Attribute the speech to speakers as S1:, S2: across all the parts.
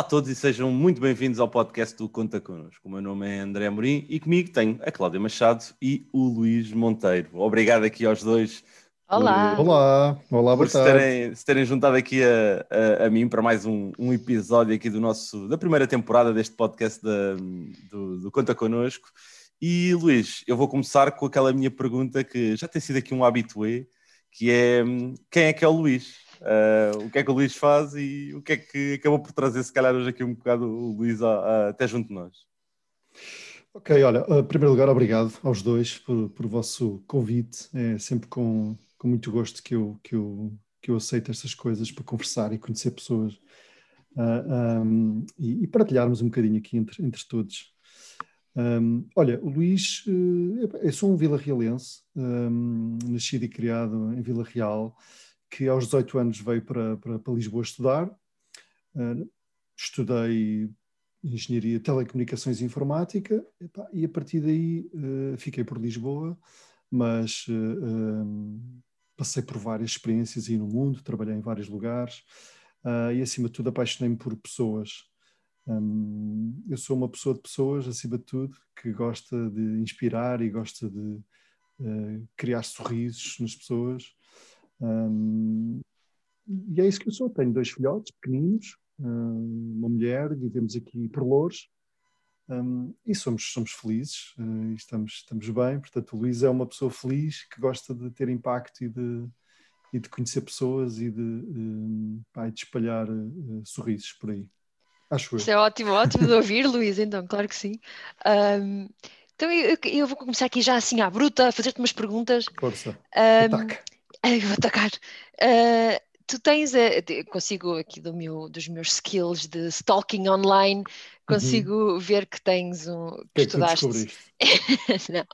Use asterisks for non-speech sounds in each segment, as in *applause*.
S1: Olá a todos e sejam muito bem-vindos ao podcast do Conta Connosco. O meu nome é André Amorim e comigo tenho a Cláudia Machado e o Luís Monteiro. Obrigado aqui aos dois.
S2: Olá.
S3: Por, olá, olá,
S1: por se terem, se terem juntado aqui a, a, a, mim para mais um, um, episódio aqui do nosso, da primeira temporada deste podcast da, do, do Conta Connosco. E Luís, eu vou começar com aquela minha pergunta que já tem sido aqui um habitué, que é quem é que é o Luís? Uh, o que é que o Luís faz e o que é que acabou por trazer, se calhar, hoje aqui um bocado o Luís até junto de nós.
S3: Ok, olha, em primeiro lugar, obrigado aos dois por, por o vosso convite. É sempre com, com muito gosto que eu, que, eu, que eu aceito estas coisas para conversar e conhecer pessoas uh, ah, um, e, e, partilharmos um bocadinho aqui entre, entre todos. Um, olha, o Luís, uh, eu sou um vila-realense, um, nascido e criado em Vila Real que aos 18 anos veio para, para, para Lisboa estudar. Uh, estudei Engenharia, Telecomunicações e Informática e a partir daí uh, fiquei por Lisboa, mas uh, passei por várias experiências aí no mundo, trabalhei em vários lugares e acima de tudo apaixonei-me por pessoas. Um, eu sou uma pessoa de pessoas, acima de tudo, que gosta de inspirar e gosta de criar sorrisos nas pessoas um, e é isso que eu sou. Tenho dois filhotes pequeninos, uma mulher, vivemos aqui por Louros um, e somos, somos felizes uh, e estamos, estamos bem. Portanto, o Luís é uma pessoa feliz que gosta de ter impacto e de, e de conhecer pessoas e de, um, pá, de espalhar uh, sorrisos por aí. Acho
S2: Isso eu. é ótimo, ótimo de ouvir, *laughs* Luís, então, claro que sim. Um, então eu, eu, vou começar aqui já assim à bruta, a fazer-te umas perguntas.
S3: Força. Um, Ataque.
S2: Ai, vou atacar. Uh, tu tens, a, consigo aqui do meu, dos meus skills de stalking online, consigo uhum. ver que tens um.
S3: Que, que estudaste. *laughs*
S2: não,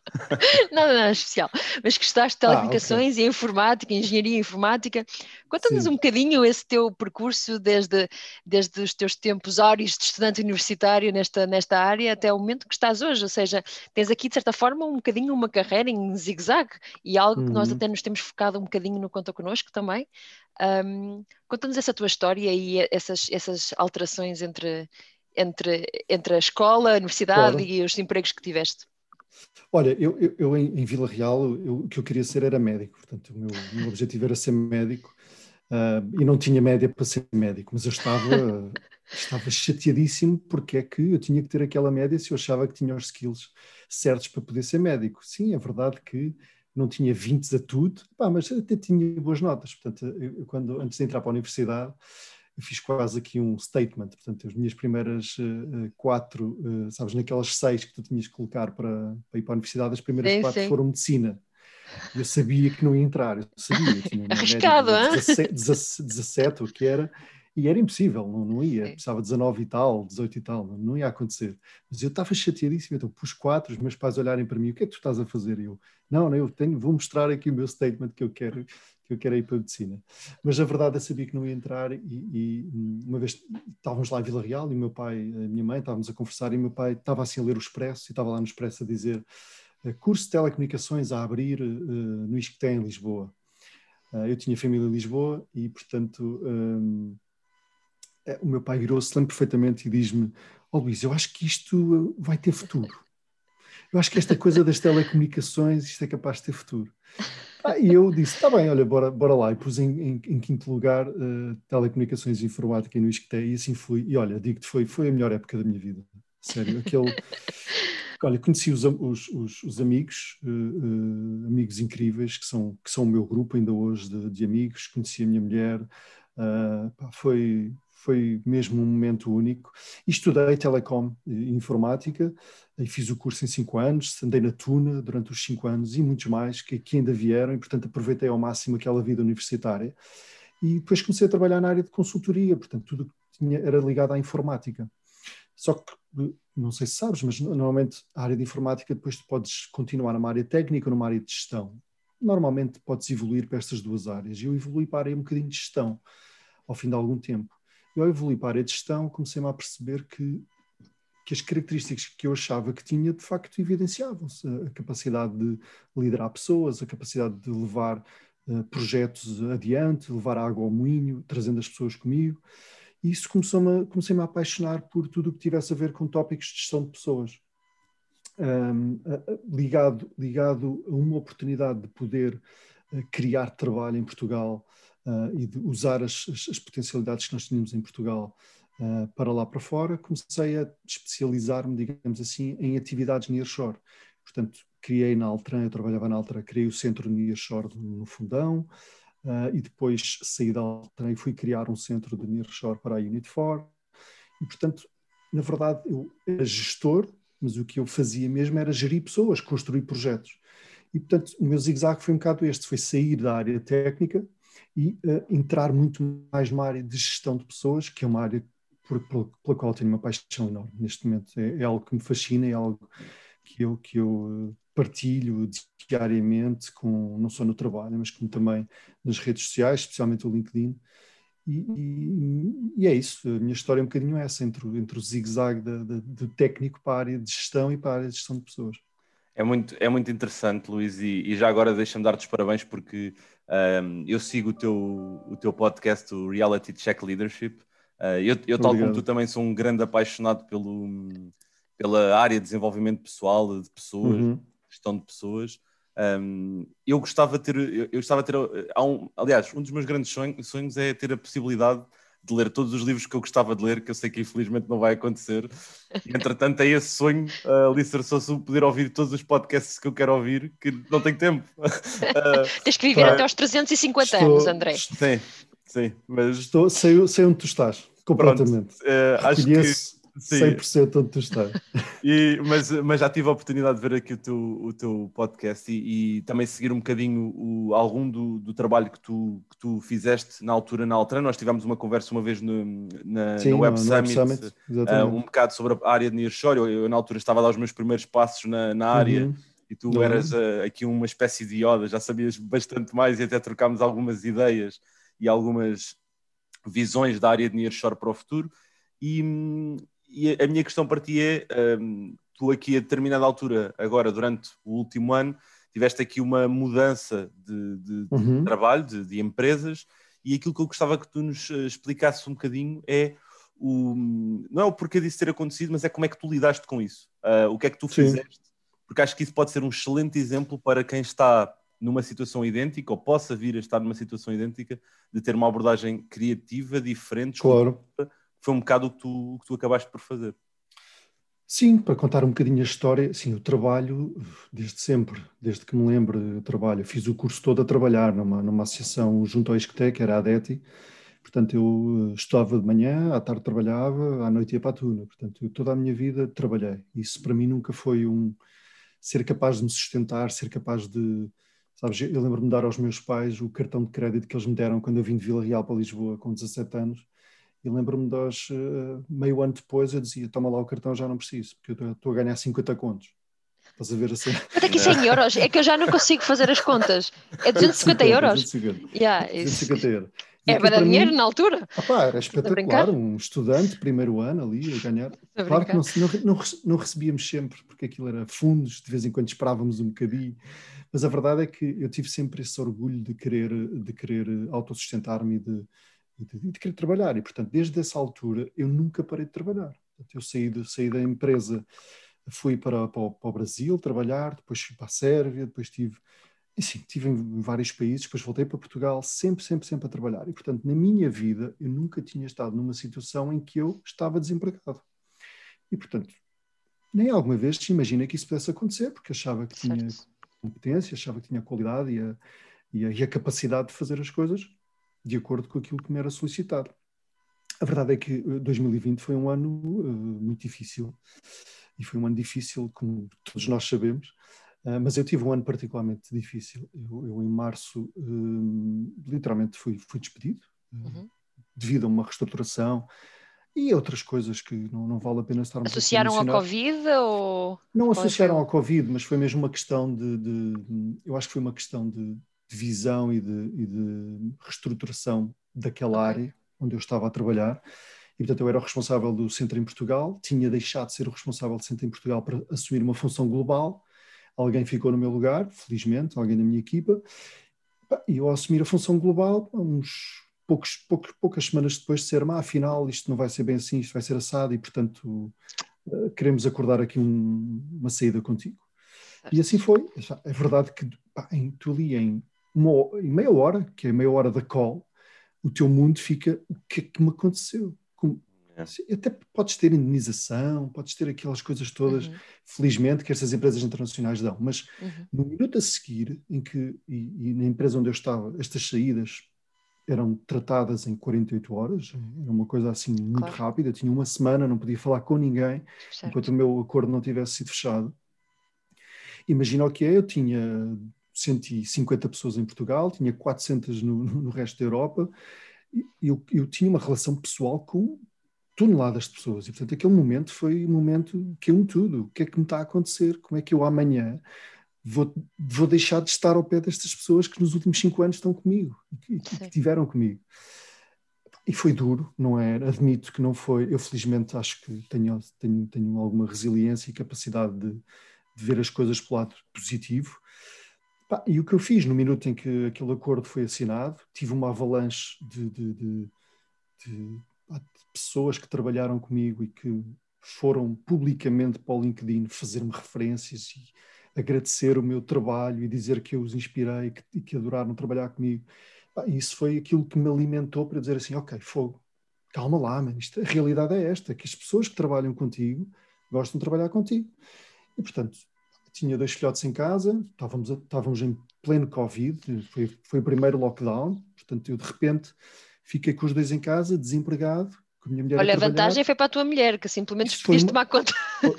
S2: nada, nada especial, mas que estudaste telecomunicações ah, okay. e informática, engenharia informática. Conta-nos um bocadinho esse teu percurso desde, desde os teus tempos áureos de estudante universitário nesta, nesta área até o momento que estás hoje. Ou seja, tens aqui, de certa forma, um bocadinho uma carreira em zigue-zague e algo uhum. que nós uhum. até nos temos focado um bocadinho no Conta Connosco também. Um, Conta-nos essa tua história e essas, essas alterações entre, entre, entre a escola, a universidade claro. e os empregos que tiveste.
S3: Olha, eu, eu, eu em, em, Vila Real, eu, o que eu queria ser era médico, portanto, o meu, o meu objetivo era ser médico uh, e não tinha média para ser médico, mas eu estava, *laughs* estava chateadíssimo porque é que eu tinha que ter aquela média se eu achava que tinha os skills certos para poder ser médico. Sim, é verdade que não tinha 20 a tudo, pá, mas até tinha boas notas. Portanto, eu, quando, antes de entrar para a universidade, eu fiz quase aqui um statement. Portanto, as minhas primeiras uh, quatro, uh, sabes, naquelas seis que tu tinhas que colocar para, para ir para a universidade, as primeiras sim, quatro sim. foram medicina. Eu sabia que não ia entrar, eu sabia. Eu
S2: tinha Arriscado,
S3: 17, 17, 17, o que era, e era impossível, não, não ia, precisava 19 e tal, 18 e tal, não, não ia acontecer. Mas eu estava chateadíssimo, então pus quatro, os meus pais olharem para mim, o que é que tu estás a fazer? E eu, não, não, eu tenho, vou mostrar aqui o meu statement que eu quero, que eu quero ir para a medicina. Mas a verdade eu sabia que não ia entrar e, e uma vez estávamos lá em Vila Real e meu pai, a minha mãe, estávamos a conversar e meu pai estava assim a ler o Expresso e estava lá no Expresso a dizer eh, curso de telecomunicações a abrir uh, no Isqueté em Lisboa. Uh, eu tinha família em Lisboa e, portanto, um, é, o meu pai virou-se, lembro perfeitamente, e diz-me: Ó oh, Luís, eu acho que isto vai ter futuro. Eu acho que esta coisa das telecomunicações, isto é capaz de ter futuro. Ah, e eu disse: está bem, olha, bora, bora lá. E pus em, em, em quinto lugar uh, telecomunicações e informática no ISCTE, e assim fui. E olha, digo-te, foi, foi a melhor época da minha vida. Sério, aquele. *laughs* Olha, conheci os, os, os, os amigos, uh, uh, amigos incríveis, que são, que são o meu grupo ainda hoje de, de amigos. Conheci a minha mulher, uh, pá, foi, foi mesmo um momento único. Estudei telecom e informática, e fiz o curso em cinco anos, andei na Tuna durante os cinco anos e muitos mais que, ainda vieram, e portanto aproveitei ao máximo aquela vida universitária. E depois comecei a trabalhar na área de consultoria, portanto tudo que tinha era ligado à informática. Só que, não sei se sabes, mas normalmente a área de informática depois tu podes continuar numa área técnica ou numa área de gestão. Normalmente podes evoluir para estas duas áreas. Eu evolui para a área um bocadinho de gestão ao fim de algum tempo. E ao evoluir para a área de gestão, comecei-me a perceber que, que as características que eu achava que tinha, de facto, evidenciavam-se. A capacidade de liderar pessoas, a capacidade de levar uh, projetos adiante, levar água ao moinho, trazendo as pessoas comigo. E isso começou-me, comecei-me a apaixonar por tudo o que tivesse a ver com tópicos de gestão de pessoas. Um, ligado, ligado a uma oportunidade de poder uh, criar trabalho em Portugal uh, e de usar as, as, as, potencialidades que nós tínhamos em Portugal uh, para lá para fora, comecei a especializar-me, digamos assim, em atividades nearshore. Portanto, criei na Altran, eu trabalhava na Altran, criei o centro nearshore no Fundão, Uh, e depois saí da Altran e fui criar um centro de nearshore para a Unit 4. E, portanto, na verdade, eu era gestor, mas o que eu fazia mesmo era gerir pessoas, construir projetos. E, portanto, o meu zigue-zague foi um bocado este, foi sair da área técnica e uh, entrar muito mais numa área de gestão de pessoas, que é uma área por, por, pela qual tenho uma paixão enorme neste momento. É, é, algo que me fascina, é algo que eu, que eu partilho diariamente, com, não só no trabalho, mas como também nas redes sociais, especialmente o LinkedIn. E, e, e, é isso, a minha história é um bocadinho essa, entre, entre o zigue-zague do técnico para a área de gestão e para a área de gestão de pessoas.
S1: É muito, é muito interessante, Luís, e, e já agora deixa-me dar-te os parabéns porque um, eu sigo o teu, o teu podcast, o Reality Check Leadership. Uh, eu, eu tal como tu, também sou um grande apaixonado pelo, pela área de desenvolvimento pessoal, de pessoas, uhum gestão de pessoas. Um, eu gostava de ter, eu, eu gostava de ter, um, aliás, um dos meus grandes sonhos, sonhos, é ter a possibilidade de ler todos os livros que eu gostava de ler, que eu sei que infelizmente não vai acontecer. E, entretanto, é esse sonho uh, alicerçou-se poder ouvir todos os podcasts que eu quero ouvir, que não tenho tempo. *laughs* Uh,
S2: Tens que viver até aos 350 estou, anos, André.
S1: Sim, sim, mas...
S3: Estou, sei, sei onde tu estás, completamente. Pronto, uh, acho que Sim. 100% onde tu estás.
S1: E, mas, mas já tive a oportunidade de ver aqui o teu, o teu podcast e, e também seguir um bocadinho o, algum do, do trabalho que tu, que tu fizeste na altura na Altran. Nós tivemos uma conversa uma vez no, na, Sim, Web no, Summit, Summit uh, um bocado sobre a área de Nearshore. Eu, eu, na altura estava a dar os meus primeiros passos na, na área. Uhum. E tu uhum. eras uh, aqui uma espécie de Yoda, já sabias bastante mais e até trocámos algumas ideias e algumas visões da área de Nearshore para o futuro. E, hum, e a minha questão para ti é: um, tu aqui a determinada altura, agora durante o último ano, tiveste aqui uma mudança de, de, uhum. de trabalho, de, de, empresas, e aquilo que eu gostava que tu nos eh, explicasse um bocadinho é o, não é o porquê disso ter acontecido, mas é como é que tu lidaste com isso. Uh, o que é que tu Sim. fizeste? Porque acho que isso pode ser um excelente exemplo para quem está numa situação idêntica ou possa vir a estar numa situação idêntica de ter uma abordagem criativa, diferente,
S3: claro
S1: foi um bocado o que tu, o que tu acabaste por fazer.
S3: Sim, para contar um bocadinho a história, sim, o trabalho, desde sempre, desde que me lembro, trabalho, fiz o curso todo a trabalhar numa, numa associação junto ao Isquetec, era a ADETI, portanto eu eh, estudava de manhã, à tarde trabalhava, à noite ia para a tuna, portanto eu, toda a minha vida trabalhei, isso para mim nunca foi um, ser capaz de me sustentar, ser capaz de, sabes, eu lembro-me de dar aos meus pais o cartão de crédito que eles me deram quando eu vim de Vila Real para Lisboa com 17 anos, e lembro-me dos, uh, meio ano depois, eu dizia: toma lá o cartão, já não preciso, porque eu estou a ganhar 50 contos. Estás a ver assim?
S2: Quanto é que isso é em euros? É que eu já não consigo fazer as contas. É 250 *laughs* euros?
S3: 250, yeah, 250 euros.
S2: é para dinheiro mim, na altura?
S3: Opa, era espetacular, um estudante, primeiro ano ali, a ganhar. A claro que não, não, não, recebíamos sempre, porque aquilo era fundos, de vez em quando esperávamos um bocadinho, mas a verdade é que eu tive sempre esse orgulho de querer, de querer autossustentar-me e de, e de, de, querer trabalhar. E, portanto, desde essa altura eu nunca parei de trabalhar. Eu saí, de, saí da empresa, fui para, para, para, o Brasil trabalhar, depois fui para a Sérvia, depois tive, sim, tive em vários países, depois voltei para Portugal, sempre, sempre, sempre a trabalhar. E, portanto, na minha vida, eu nunca tinha estado numa situação em que eu estava desempregado. E, portanto, nem alguma vez te imagina que isso pudesse acontecer, porque achava que certo. tinha competência, achava que tinha qualidade e a, e a, e a capacidade de fazer as coisas de acordo com aquilo que me era solicitado. A verdade é que 2020 eh, foi um ano uh, muito difícil e foi um ano difícil, como todos nós sabemos, uh, mas eu tive um ano particularmente difícil. Eu, eu em março, literalmente, fui, fui despedido uhum. devido a uma reestruturação e outras coisas que não, não vale a pena estarmos
S2: Associaram ao Covid ou...
S3: Não associaram ao Covid, mas foi mesmo uma questão de, de eu acho que foi uma questão de, de visão e de, e de reestruturação daquela área onde eu estava a trabalhar. E, portanto, eu era o responsável do centro em Portugal, tinha deixado de ser o responsável do centro em Portugal para assumir uma função global. Alguém ficou no meu lugar, felizmente, alguém da minha equipa. E eu, ao assumir a função global, uns poucos, poucos, poucas semanas depois de ser, ah, afinal isto não vai ser bem assim, isto vai ser assado e portanto uh, queremos acordar aqui um, uma saída contigo. E assim foi. É verdade que pá, em, tu ali em, uma, em meia hora, que é meia hora da call, o teu mundo fica, o que é que me aconteceu? Como, é. Até podes ter indenização, podes ter aquelas coisas todas, uhum. felizmente, que essas empresas internacionais dão, mas uhum. no minuto a seguir, em que, e, e, na empresa onde eu estava, estas saídas eram tratadas em 48 horas, era uma coisa assim muito claro. rápida, tinha uma semana, não podia falar com ninguém, certo. enquanto o meu acordo não tivesse sido fechado. Imagina o que é, eu tinha 150 pessoas em Portugal, tinha 400 no, no resto da Europa, eu, eu tinha uma relação pessoal com toneladas de pessoas. E, portanto, aquele momento foi um momento que é um tudo. O que é que me está a acontecer? Como é que eu amanhã vou, vou deixar de estar ao pé destas pessoas que nos últimos cinco anos estão comigo e que, que tiveram comigo? E foi duro, não é? Admito que não foi. Eu, felizmente, acho que tenho, tenho, tenho alguma resiliência e capacidade de, de ver as coisas pelo lado positivo. E o que eu fiz no minuto em que aquele acordo foi assinado, tive uma avalanche de, de, de, de pessoas que trabalharam comigo e que foram publicamente para o LinkedIn fazer-me referências e agradecer o meu trabalho e dizer que eu os inspirei que, e que adoraram trabalhar comigo. isso foi aquilo que me alimentou para dizer assim, ok, fogo, calma lá, man, isto, a realidade é esta, que as pessoas que trabalham contigo gostam de trabalhar contigo. E, portanto, tinha dois filhotes em casa, estávamos, estávamos em pleno Covid, foi, foi o primeiro lockdown, portanto, eu de repente fiquei com os dois em casa, desempregado,
S2: Olha, a, a vantagem foi para a tua mulher, que simplesmente uma... tomar conta.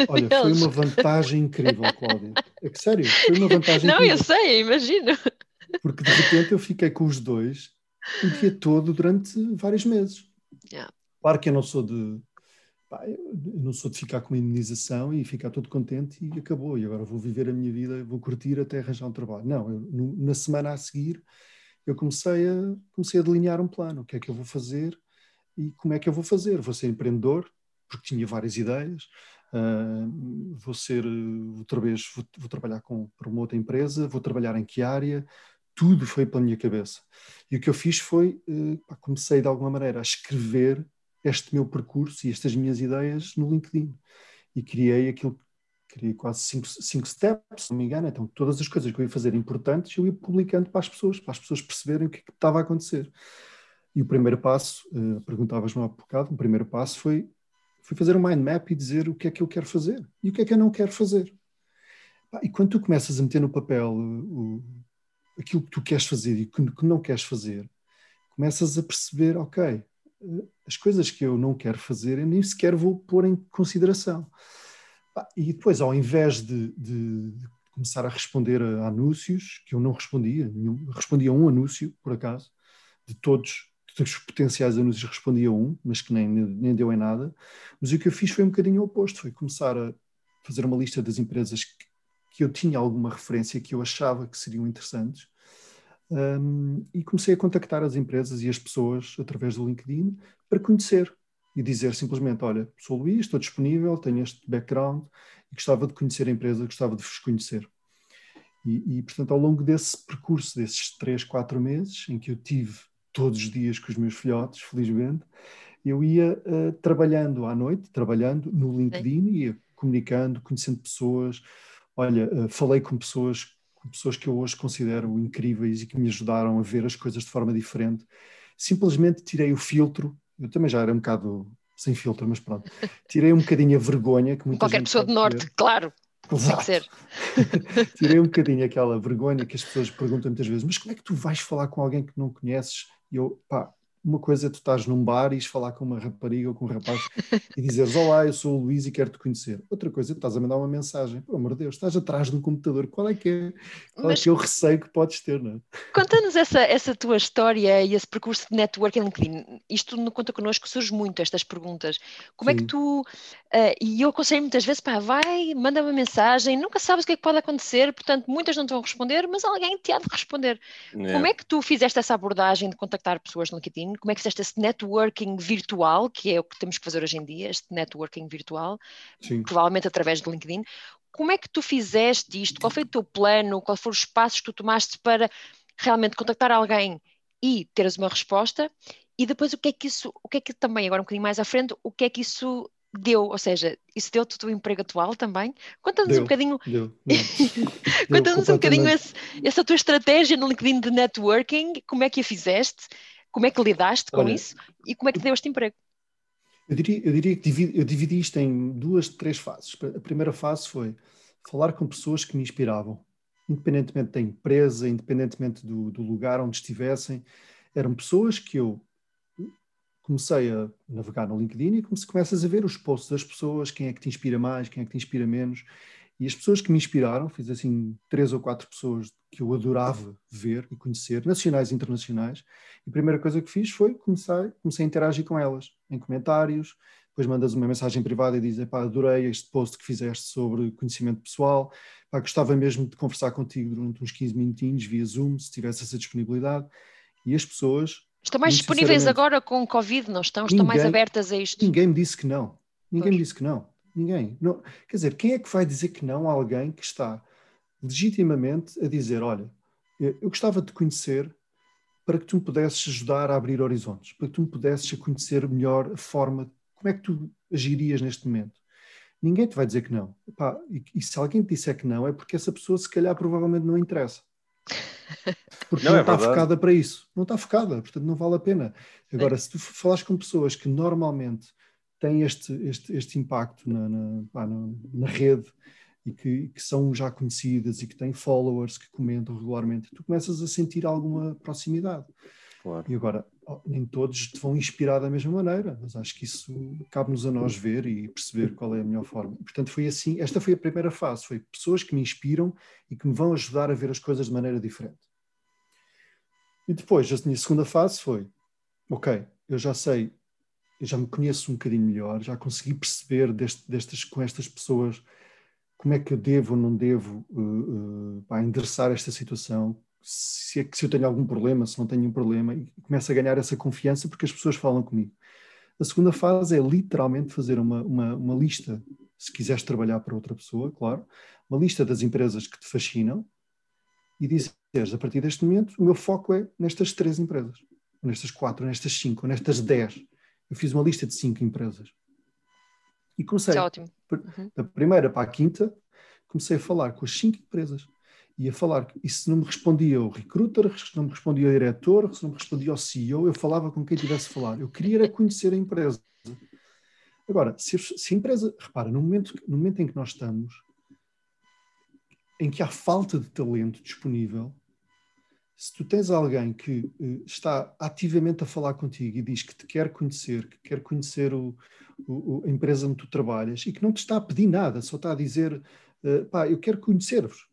S3: Olha, foi uma vantagem incrível, Cláudia. É que sério, foi uma vantagem
S2: Não,
S3: incrível.
S2: eu sei, imagino.
S3: Porque de repente eu fiquei com os dois o dia todo durante vários meses. Yeah. Claro que eu não sou de. Pá, eu não sou de ficar com uma indenização e ficar todo contente e acabou. E agora vou viver a minha vida, vou curtir até arranjar um trabalho. Não, eu, na semana a seguir eu comecei a, comecei a delinear um plano. O que é que eu vou fazer? e como é que eu vou fazer? Vou ser empreendedor, porque tinha várias ideias, uh, vou ser, outra vez, vou, vou, trabalhar com, para uma outra empresa, vou trabalhar em que área, tudo foi pela minha cabeça. E o que eu fiz foi, uh, comecei de alguma maneira a escrever este meu percurso e estas minhas ideias no LinkedIn. E criei aquilo criei quase cinco, cinco steps, se não me engano. Então, todas as coisas que eu ia fazer importantes, eu ia publicando para as pessoas, para as pessoas perceberem o que, é que estava a acontecer. E o primeiro passo, uh, perguntavas-me há bocado, o primeiro passo foi, foi fazer um mind map e dizer o que é que eu quero fazer e o que é que eu não quero fazer. E quando tu começas a meter no papel uh, aquilo que tu queres fazer e que, que não queres fazer, começas a perceber, ok, as coisas que eu não quero fazer eu nem sequer vou pôr em consideração. E depois, ao invés de, de, de começar a responder a anúncios, que eu não respondia, respondia a um anúncio, por acaso, de todos os potenciais anúncios respondia um, mas que nem, nem deu em nada. Mas o que eu fiz foi um bocadinho oposto, foi começar a fazer uma lista das empresas que, que eu tinha alguma referência, que eu achava que seriam interessantes, um, e comecei a contactar as empresas e as pessoas através do LinkedIn para conhecer e dizer simplesmente, olha, sou Luís, estou disponível, tenho este background e gostava de conhecer a empresa, gostava de vos conhecer. E, e, portanto, ao longo desse percurso, desses três, quatro meses, em que eu tive todos os dias com os meus filhotes, felizmente, eu ia uh, trabalhando à noite, trabalhando no LinkedIn, ia comunicando, conhecendo pessoas. Olha, uh, falei com pessoas, pessoas que eu hoje considero incríveis e que me ajudaram a ver as coisas de forma diferente. Simplesmente tirei o filtro, eu também já era um bocado sem filtro, mas pronto, tirei um bocadinho a vergonha que muita
S2: Qualquer pessoa do Norte, ter. claro. Exato. Ser. *laughs*
S3: Tirei um bocadinho aquela vergonha que as pessoas perguntam muitas vezes: mas como é que tu vais falar com alguém que não conheces e eu, pá, uma coisa é tu estás num bar e ires falar com uma rapariga ou com um rapaz e dizeres Olá, eu sou o Luís e quero te conhecer. Outra coisa é tu estás a mandar uma mensagem, pelo amor de Deus, estás atrás de um computador, qual é que é, qual é Mas, é, que é o receio que podes ter, não é?
S2: Conta-nos essa, essa tua história e esse percurso de networking LinkedIn. Isto no Conta Connosco surge muito, estas perguntas. Como Sim. é que tu, uh, e eu aconselho muitas vezes, pá, vai, manda uma mensagem, nunca sabes o que é que pode acontecer, portanto muitas não te vão responder, mas alguém te há de responder. É. Como é que tu fizeste essa abordagem de contactar pessoas no LinkedIn? Como é que fizeste esse networking networking virtual, que é o que temos que fazer hoje em dia, este networking virtual, Sim. provavelmente através do LinkedIn. Como é que tu fizeste isto? Qual foi o teu plano? Quais foram os passos que tu tomaste para realmente contactar alguém e teres uma resposta e depois o que é que isso, o que é que também, agora um bocadinho mais à frente, o que é que isso deu, ou seja, isso deu-te o teu emprego atual também? Conta-nos um bocadinho. *laughs* Conta-nos um bocadinho esse, essa tua estratégia no LinkedIn de networking, como é que a fizeste, como é que lidaste com Olha, isso e como é que te deu este emprego?
S3: Eu diria, eu diria que dividi, eu dividi isto em duas, três fases. A primeira fase foi falar com pessoas que me inspiravam, independentemente da empresa, independentemente do, do lugar onde estivessem. Eram pessoas que eu comecei a navegar no LinkedIn e começas a ver os posts das pessoas, quem é que te inspira mais, quem é que te inspira menos. E as pessoas que me inspiraram, fiz assim três ou quatro pessoas que eu adorava ver e conhecer, nacionais e internacionais. E a primeira coisa que fiz foi começar, comecei a interagir com elas, em comentários. Depois mandas uma mensagem privada e dizes: pá, adorei este post que fizeste sobre conhecimento pessoal. Pá, gostava mesmo de conversar contigo durante uns 15 minutinhos via Zoom, se tivesse essa disponibilidade. E as pessoas
S2: Estão mais disponíveis agora com o Covid, não estão? Estão mais abertas a isto?
S3: Ninguém me disse que não. Ninguém pois. me disse que não. Ninguém. Não. Quer dizer, quem é que vai dizer que não a alguém que está legitimamente a dizer: olha, eu gostava de te conhecer para que tu me pudesses ajudar a abrir horizontes, para que tu me pudesses a conhecer melhor a forma, como é que tu agirias neste momento. Ninguém te vai dizer que não. Epá, e, e, se alguém te disser que não, é porque essa pessoa se calhar provavelmente não interessa. Porque não, não é está verdade. focada para isso. Não está focada, portanto não vale a pena. Agora, é. se tu falas com pessoas que normalmente têm este, este, este impacto na, na, na, na rede e que, que, são já conhecidas e que têm followers que comentam regularmente, tu começas a sentir alguma proximidade. Claro. E agora, nem todos te vão inspirar da mesma maneira, mas acho que isso cabe-nos a nós ver e perceber qual é a melhor forma. Portanto, foi assim, esta foi a primeira fase, foi pessoas que me inspiram e que me vão ajudar a ver as coisas de maneira diferente. E depois, a minha segunda fase foi, ok, eu já sei, eu já me conheço um bocadinho melhor, já consegui perceber deste, destas, com estas pessoas como é que eu devo ou não devo uh, uh, endereçar esta situação, se, é, se eu tenho algum problema, se não tenho um problema, e começo a ganhar essa confiança porque as pessoas falam comigo. A segunda fase é literalmente fazer uma, uma, uma lista, se quiseres trabalhar para outra pessoa, claro, uma lista das empresas que te fascinam e dizeres, a partir deste momento, o meu foco é nestas três empresas, nestas quatro, nestas cinco, nestas dez. Eu fiz uma lista de cinco empresas. E comecei, é ótimo. Uhum. da primeira para a quinta, comecei a falar com as cinco empresas ia falar, e se não me respondia o recruiter, se não me respondia o diretor, se não me respondia o CEO, eu falava com quem tivesse a falar. Eu queria era conhecer a empresa. Agora, se, se a empresa, repara, no momento, no momento em que nós estamos, em que há falta de talento disponível, se tu tens alguém que uh, está ativamente a falar contigo e diz que te quer conhecer, que quer conhecer o, o, a empresa onde tu trabalhas e que não te está a pedir nada, só está a dizer, uh, pá, eu quero conhecer-vos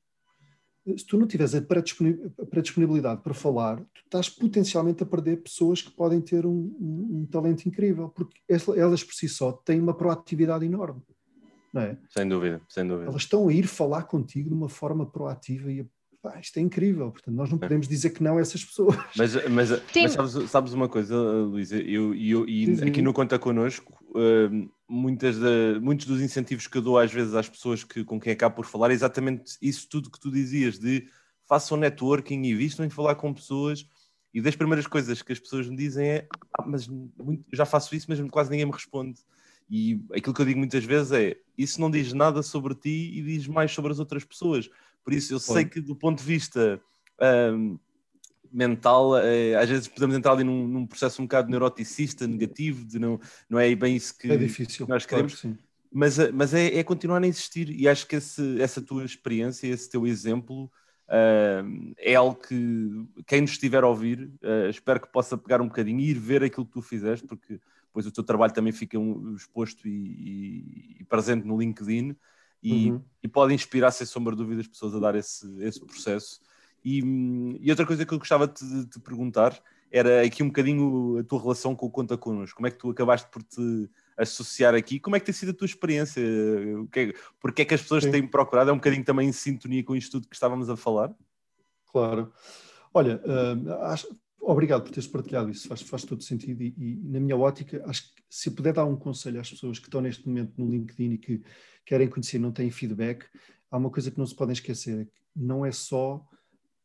S3: se tu não tiveres a predisponibilidade para falar, tu estás potencialmente a perder pessoas que podem ter um, um, um, talento incrível, porque elas por si só têm uma proatividade enorme. Não é?
S1: Sem dúvida, sem dúvida.
S3: Elas estão a ir falar contigo de uma forma proativa e a Pá, isto é incrível, portanto, nós não podemos dizer que não a essas pessoas.
S1: Mas, mas, mas sabes, sabes, uma coisa, Luísa, eu, eu, e aqui no Conta Connosco, uh, muitas de, muitos dos incentivos que eu dou às vezes às pessoas que, com quem acabo por falar é exatamente isso tudo que tu dizias, de façam networking e vistam em falar com pessoas, e das primeiras coisas que as pessoas me dizem é ah, mas muito, já faço isso, mas quase ninguém me responde. E aquilo que eu digo muitas vezes é isso não diz nada sobre ti e diz mais sobre as outras pessoas por isso, eu sei que do ponto de vista um, mental, é, às vezes podemos entrar ali num, num, processo um bocado neuroticista, negativo, de não, não é bem isso que,
S3: é difícil,
S1: nós queremos. Claro que mas, eh, mas é, é, continuar a insistir e acho que esse, essa tua experiência, esse teu exemplo, uh, é algo que quem nos estiver a ouvir, uh, espero que possa pegar um bocadinho e ir ver aquilo que tu fizeste, porque depois o teu trabalho também fica um, exposto e, e, e, presente no LinkedIn e, uhum. e pode inspirar, sem sombra de dúvida, as pessoas a dar esse, esse processo. E, e, outra coisa que eu gostava de te perguntar era aqui um bocadinho a tua relação com o Conta Connosco. Como é que tu acabaste por te associar aqui? Como é que tem sido a tua experiência? O que é, porque é que as pessoas Sim. têm procurado? É um bocadinho também em sintonia com isto tudo que estávamos a falar?
S3: Claro. Olha, uh, acho, obrigado por teres partilhado isso, faz, faz todo sentido e, e, na minha ótica, acho que se puder dar um conselho às pessoas que estão neste momento no LinkedIn e que querem conhecer, não têm feedback, há uma coisa que não se podem esquecer, é que não é só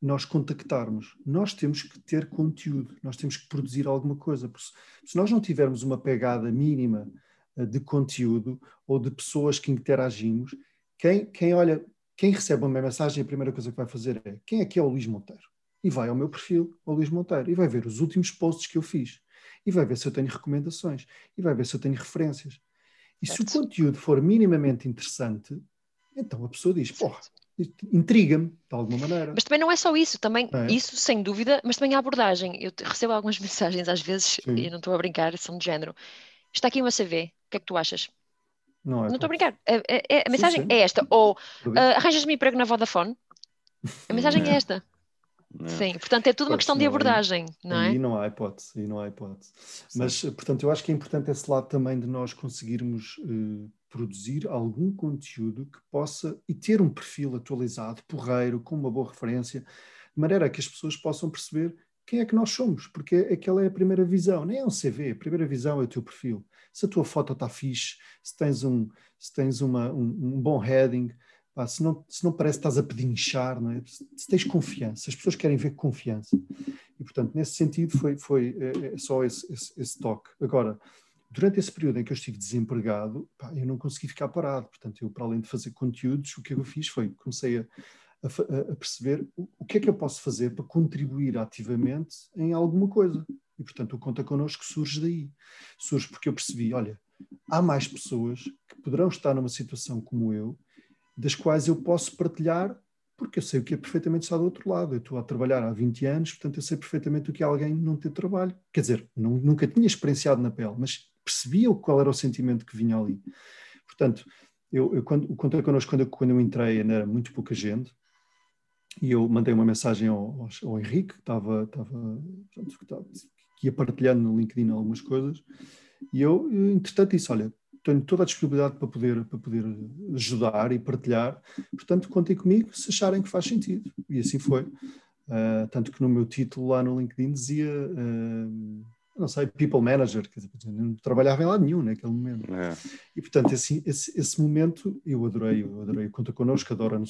S3: nós contactarmos. Nós temos que ter conteúdo, nós temos que produzir alguma coisa. Se nós não tivermos uma pegada mínima eh, de conteúdo ou de pessoas que interagimos, quem, quem olha, quem recebe uma mensagem, a primeira coisa que vai fazer é quem é que é o Luís Monteiro? E vai ao meu perfil, ao Luís Monteiro, e vai ver os últimos posts que eu fiz, e vai ver se eu tenho recomendações, e vai ver se eu tenho referências. E se o conteúdo for minimamente interessante, então a pessoa diz, porra, intriga-me de alguma maneira.
S2: Mas também não é só isso, também é. isso sem dúvida, mas também a abordagem. Eu recebo algumas *laughs* mensagens às vezes, Sim. e não estou a brincar, são de género. Está aqui uma CV, o que é que tu achas? Não, é estou a brincar. A, a, a mensagem sim, sim. é esta. Ou uh, arranjas-me emprego na Vodafone. A mensagem é, é *laughs* esta. É. Sim, portanto é tudo uma questão de abordagem, não é?
S3: E não há hipótese, e não há hipótese. Sim. Mas, portanto, eu acho que é importante esse lado também de nós conseguirmos uh, produzir algum conteúdo que possa e ter um perfil atualizado, porreiro, com uma boa referência, de maneira que as pessoas possam perceber quem é que nós somos, porque aquela é a primeira visão, nem é um CV, a primeira visão é o teu perfil. Se a tua foto está fixe, se tens um, se tens uma, um, um bom heading, pá, se, não, se não parece que estás a pedinchar, não é? se, tens confiança, as pessoas querem ver confiança. E, portanto, nesse sentido, foi, foi é, é só esse, esse, esse toque. Agora, durante esse período em que eu estive desempregado, pá, eu não consegui ficar parado. Portanto, eu, para além de fazer conteúdos, o que eu fiz foi comecei a, a, a, perceber o, que é que eu posso fazer para contribuir ativamente em alguma coisa. E, portanto, o Conta Connosco surge daí. Surge porque eu percebi, olha, há mais pessoas que poderão estar numa situação como eu, das quais eu posso partilhar porque eu sei o que é perfeitamente estar do outro lado. Eu estou a trabalhar há 20 anos, portanto eu sei perfeitamente o que é alguém não ter trabalho. Quer dizer, não, nunca tinha experienciado na pele, mas percebia qual era o sentimento que vinha ali. Portanto, eu, eu quando, contei connosco, quando eu, quando eu entrei, era muito pouca gente, e eu mandei uma mensagem ao, ao Henrique, que estava, estava, que ia partilhando no LinkedIn algumas coisas, e eu, entretanto, disse: Olha, tenho toda a disponibilidade para poder, para poder ajudar e partilhar, portanto, contem comigo se acharem que faz sentido. E assim foi. Uh, tanto que no meu título lá no LinkedIn dizia. Uh, não sei, people manager, quer dizer, não trabalhava em lado nenhum naquele momento. É. E, portanto, esse, esse, esse, momento eu adorei, eu adorei Conta Connosco, adoro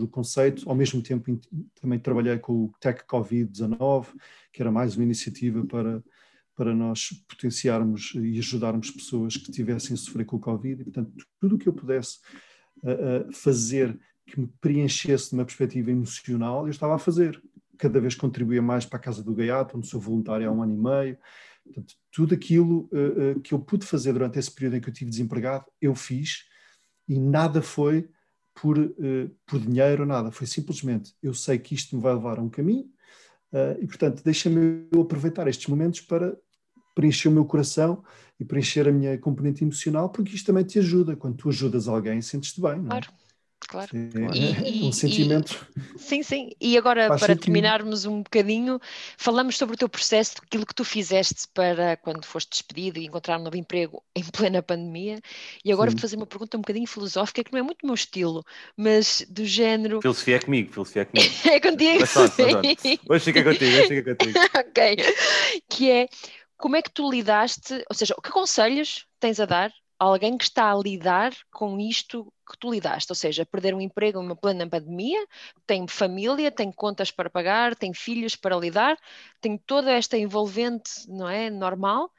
S3: o conceito, ao mesmo tempo também trabalhei com o Tech Covid-19, que era mais uma iniciativa para, para nós potenciarmos e ajudarmos pessoas que tivessem a sofrer com o Covid, e, portanto, tudo o que eu pudesse uh, fazer que me preenchesse de uma perspectiva emocional, eu estava a fazer cada vez contribuía mais para a Casa do Gaiato, onde sou voluntário há um ano e meio. Portanto, tudo aquilo uh, que eu pude fazer durante esse período em que eu estive desempregado, eu fiz e nada foi por, por dinheiro, nada. Foi simplesmente, eu sei que isto me vai levar a um caminho e, portanto, deixa-me aproveitar estes momentos para preencher o meu coração e preencher a minha componente emocional, porque isto também te ajuda. Quando tu ajudas alguém, sentes-te bem, não é? Claro
S2: claro.
S3: E, um sentimento.
S2: E, sim, sim. E agora, para sentido. terminarmos um bocadinho, falamos sobre o teu processo, aquilo que tu fizeste para quando foste despedido e encontrar um novo emprego *laughs* em plena pandemia. E agora sim. vou fazer uma pergunta um bocadinho filosófica, que não é muito o meu estilo, mas do género.
S1: Filosofia é comigo, filosofia é comigo. *laughs*
S2: é contigo. Mas, pronto,
S1: Hoje fica contigo, hoje fica contigo. *laughs*
S2: ok. Que é como é que tu lidaste, ou seja, que conselhos tens a dar alguém que está a lidar com isto que tu lidaste, ou seja, perder um emprego em uma plena pandemia, tem família, tem contas para pagar, tem filhos para lidar, tem toda esta envolvente, não é, normal.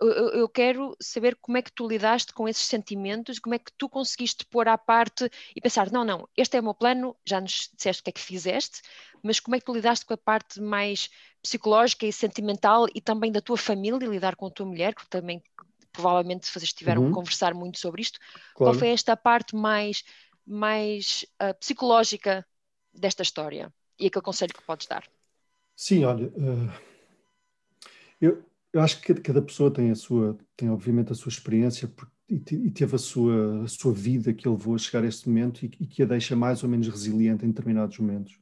S2: Eu, eu quero saber como é que tu lidaste com esses sentimentos, como é que tu conseguiste pôr à parte e pensar, não, não, este é o meu plano, já nos disseste o que é que fizeste, mas como é que tu lidaste com a parte mais psicológica e sentimental e também da tua família, lidar com a tua mulher, que também provavelmente vocês estiveram uhum. a conversar muito sobre isto. Claro. Qual foi esta parte mais, mais uh, psicológica desta história? E aquele conselho que podes dar?
S3: Sim, olha, uh, eu, eu acho que cada pessoa tem a sua, tem obviamente a sua experiência e, e teve a sua, a sua vida que ele levou a chegar a este momento e, e, que a deixa mais ou menos resiliente em determinados momentos.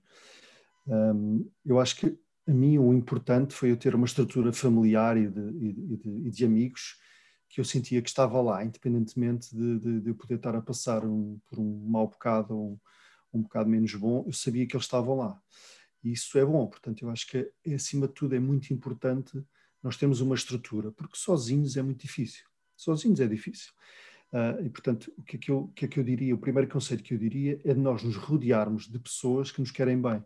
S3: Um, eu acho que a mim o importante foi eu ter uma estrutura familiar e de, e de, e de amigos que eu sentia que estava lá, independentemente de, de, de eu poder estar a passar um, por um mau bocado ou um, um bocado menos bom, eu sabia que eles estavam lá. E isso é bom, portanto, eu acho que acima de tudo é muito importante nós termos uma estrutura, porque sozinhos é muito difícil. Sozinhos é difícil. Uh, e, portanto, o que, é que, eu, o que é que eu diria? O primeiro conceito que eu diria é de nós nos rodearmos de pessoas que nos querem bem.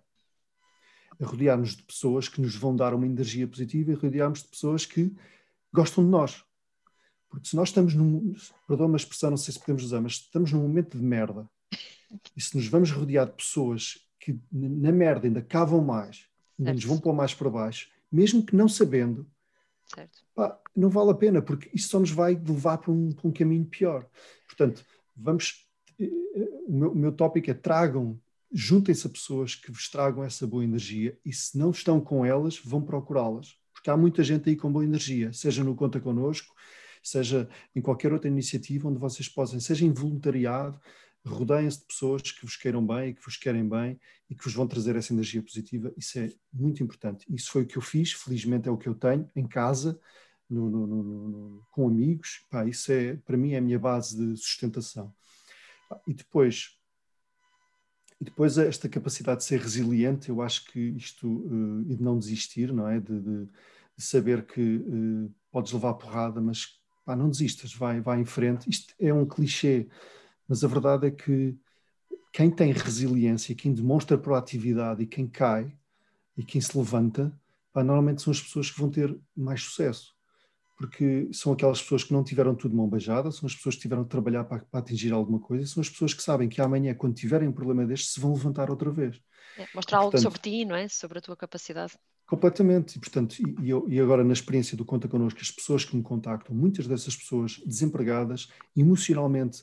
S3: é rodear-nos de pessoas que nos vão dar uma energia positiva e rodearmos de pessoas que gostam de nós. Porque se nós estamos num, perdão uma expressão, não sei se podemos usar, mas estamos num momento de merda, e se nos vamos rodear de pessoas que na merda ainda cavam mais, ainda nos vão pôr mais para baixo, mesmo que não sabendo, pá, não vale a pena, porque isso só nos vai levar para um, para um caminho pior. Portanto, vamos. Eh, eh, o meu, o meu tópico é tragam juntem-se a pessoas que vos tragam essa boa energia e se não estão com elas, vão procurá-las. Porque há muita gente aí com boa energia, seja no Conta Connosco, seja em qualquer outra iniciativa onde vocês possam, seja em voluntariado, rodeiem-se de pessoas que vos queiram bem, que vos querem bem e que vos vão trazer essa energia positiva. Isso é muito importante. Isso foi o que eu fiz, felizmente é o que eu tenho em casa, no, no, no, com amigos. Pá, isso é, para mim, é a minha base de sustentação. E depois, e depois esta capacidade de ser resiliente, eu acho que isto, uh, e de não desistir, não é? De, de, de saber que uh, podes levar porrada, mas pá, não desistas, vai, vai em frente. Isto é um clichê, mas a verdade é que quem tem resiliência, quem demonstra proatividade e quem cai e quem se levanta, pá, normalmente são as pessoas que vão ter mais sucesso porque são aquelas pessoas que não tiveram tudo mão beijada, são as pessoas que tiveram de trabalhar para, para, atingir alguma coisa, são as pessoas que sabem que amanhã, quando tiverem um problema deste, se vão levantar outra vez.
S2: É, mostrar algo sobre ti, não é? Sobre a tua capacidade.
S3: Completamente, e portanto, e, e, agora na experiência do Conta Connosco, as pessoas que me contactam, muitas dessas pessoas desempregadas, emocionalmente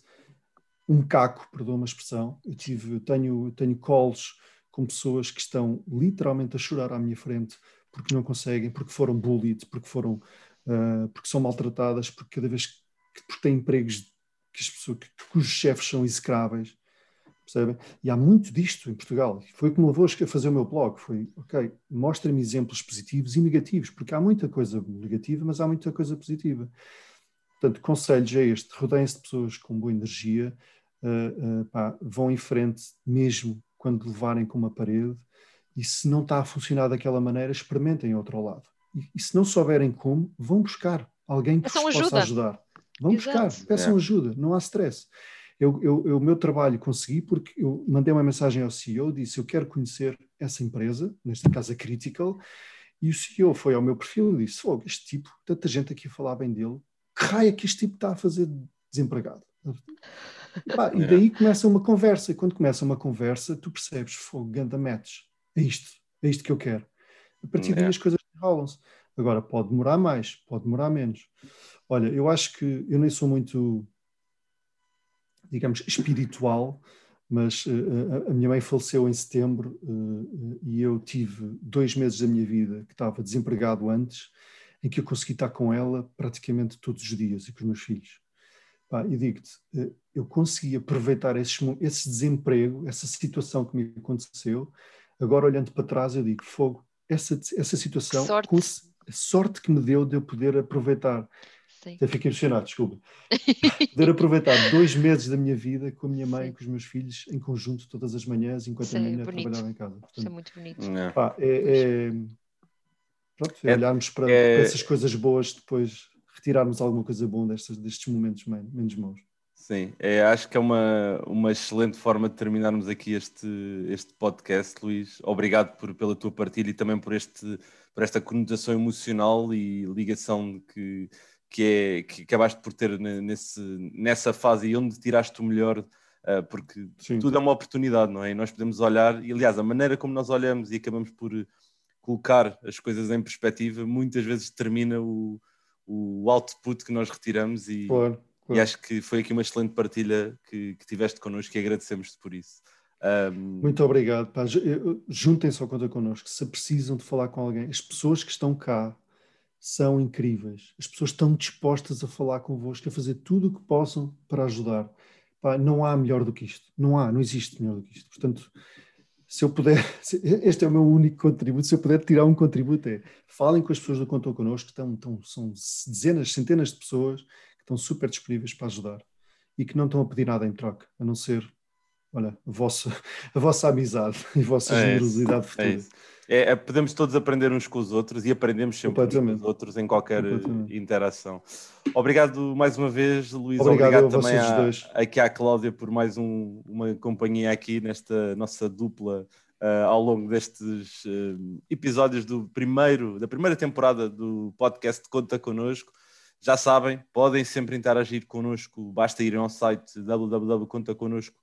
S3: um caco, perdoa uma expressão, eu, tive, eu tenho, eu tenho calls com pessoas que estão literalmente a chorar à minha frente porque não conseguem, porque foram bullied, porque foram uh, porque são maltratadas, porque cada vez que porque têm empregos que as pessoas, que, cujos chefes são execráveis, percebem? E há muito disto em Portugal. Foi o que me levou a fazer o meu blog. Foi, ok, mostra-me exemplos positivos e negativos, porque há muita coisa negativa, mas há muita coisa positiva. Portanto, conselhos é este: rodeiem-se de pessoas com boa energia, uh, uh, pá, vão em frente mesmo quando levarem com uma parede, e se não está a funcionar daquela maneira, experimentem outro lado. E, e, se não souberem como, vão buscar alguém que vos ajuda. possa ajudar. Vão Exato. buscar, peçam é. ajuda, não há stress. Eu, eu, o meu trabalho consegui porque eu mandei uma mensagem ao CEO, disse eu quero conhecer essa empresa, neste caso a Critical, e o CEO foi ao meu perfil e disse, oh, este tipo, tanta gente aqui a falar bem dele, que raio é que este tipo está a fazer desempregado? E, pá, *laughs* e daí começa uma conversa, e quando começa uma conversa, tu percebes, fogo, ganda match, é isto, é isto que eu quero. A partir daí as coisas enrolam-se. Agora, pode demorar mais, pode demorar menos. Olha, eu acho que eu nem sou muito, digamos, espiritual, mas uh, a minha mãe faleceu em setembro uh, e eu tive dois meses da minha vida que estava desempregado antes, em que eu consegui estar com ela praticamente todos os dias e com os meus filhos. Pá, e digo-te, uh, eu consegui aproveitar esse, esse desemprego, essa situação que me aconteceu. Agora, olhando para trás, eu digo: fogo, essa, essa situação, sorte. a sorte que me deu de eu poder aproveitar. Sim. Até fiquei emocionado, desculpa. poder aproveitar dois meses da minha vida com a minha mãe, Sim. com os meus filhos, em conjunto, todas as manhãs, enquanto Sim, a minha mulher trabalhava em casa.
S2: Portanto, Isso é muito bonito.
S3: É. Pá, é, é, pronto, é, olharmos para, é, para, essas coisas boas, depois retirarmos alguma coisa boa destes, destes momentos menos maus.
S1: Sim, é, acho que é uma, uma excelente forma de terminarmos aqui este, este podcast, Luís. Obrigado por, pela tua partilha e também por, este, por esta conotação emocional e ligação que, que, é, que acabaste por ter nesse, nessa fase e onde tiraste o melhor, uh, porque Sim. tudo é uma oportunidade, não é? E nós podemos olhar, e aliás, a maneira como nós olhamos e acabamos por colocar as coisas em perspectiva, muitas vezes determina o, o output que nós retiramos e. Claro e acho que foi aqui uma excelente partilha que, que tiveste connosco e agradecemos-te por isso.
S3: Um... Muito obrigado. Juntem-se ao Conta Connosco. Se precisam de falar com alguém, as pessoas que estão cá são incríveis. As pessoas estão dispostas a falar convosco, a fazer tudo o que possam para ajudar. Pá, não há melhor do que isto. Não há, não existe melhor do que isto. Portanto, se eu puder, *laughs* este é o meu único contributo, se eu puder tirar um contributo é, falem com as pessoas do Conta Connosco, que estão, estão, são dezenas, centenas de pessoas estão super disponíveis para ajudar e que não estão a pedir nada em troca, a não ser, olha, a vossa, a vossa amizade *laughs* e a vossa é generosidade futura.
S1: É, é, é, podemos todos aprender uns com os outros e aprendemos sempre uns com os outros em qualquer interação. Obrigado mais uma vez, Luís. Obrigado, Obrigado também à, aqui à Cláudia por mais um, uma companhia aqui nesta nossa dupla uh, ao longo destes uh, episódios do primeiro, da primeira temporada do podcast Conta Connosco. Já sabem, podem sempre interagir connosco, basta irem ao site www.contaconosco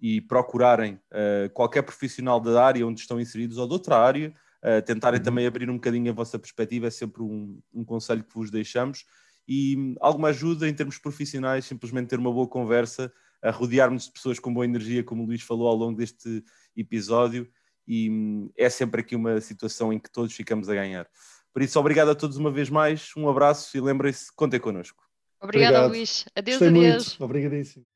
S1: e procurarem uh, qualquer profissional da área onde estão inseridos ou de outra área, uh, tentarem uhum. também abrir um bocadinho a vossa perspectiva, é sempre um, um conselho que vos deixamos. E um, alguma ajuda em termos profissionais, simplesmente ter uma boa conversa, a rodearmos de pessoas com boa energia, como o Luís falou ao longo deste episódio, e um, é sempre aqui uma situação em que todos ficamos a ganhar. Por isso, obrigado a todos uma vez mais, um abraço e lembrem-se, contem connosco.
S2: Obrigada, Luís. Adeus, Gostei adeus.
S3: Muito. Obrigadíssimo.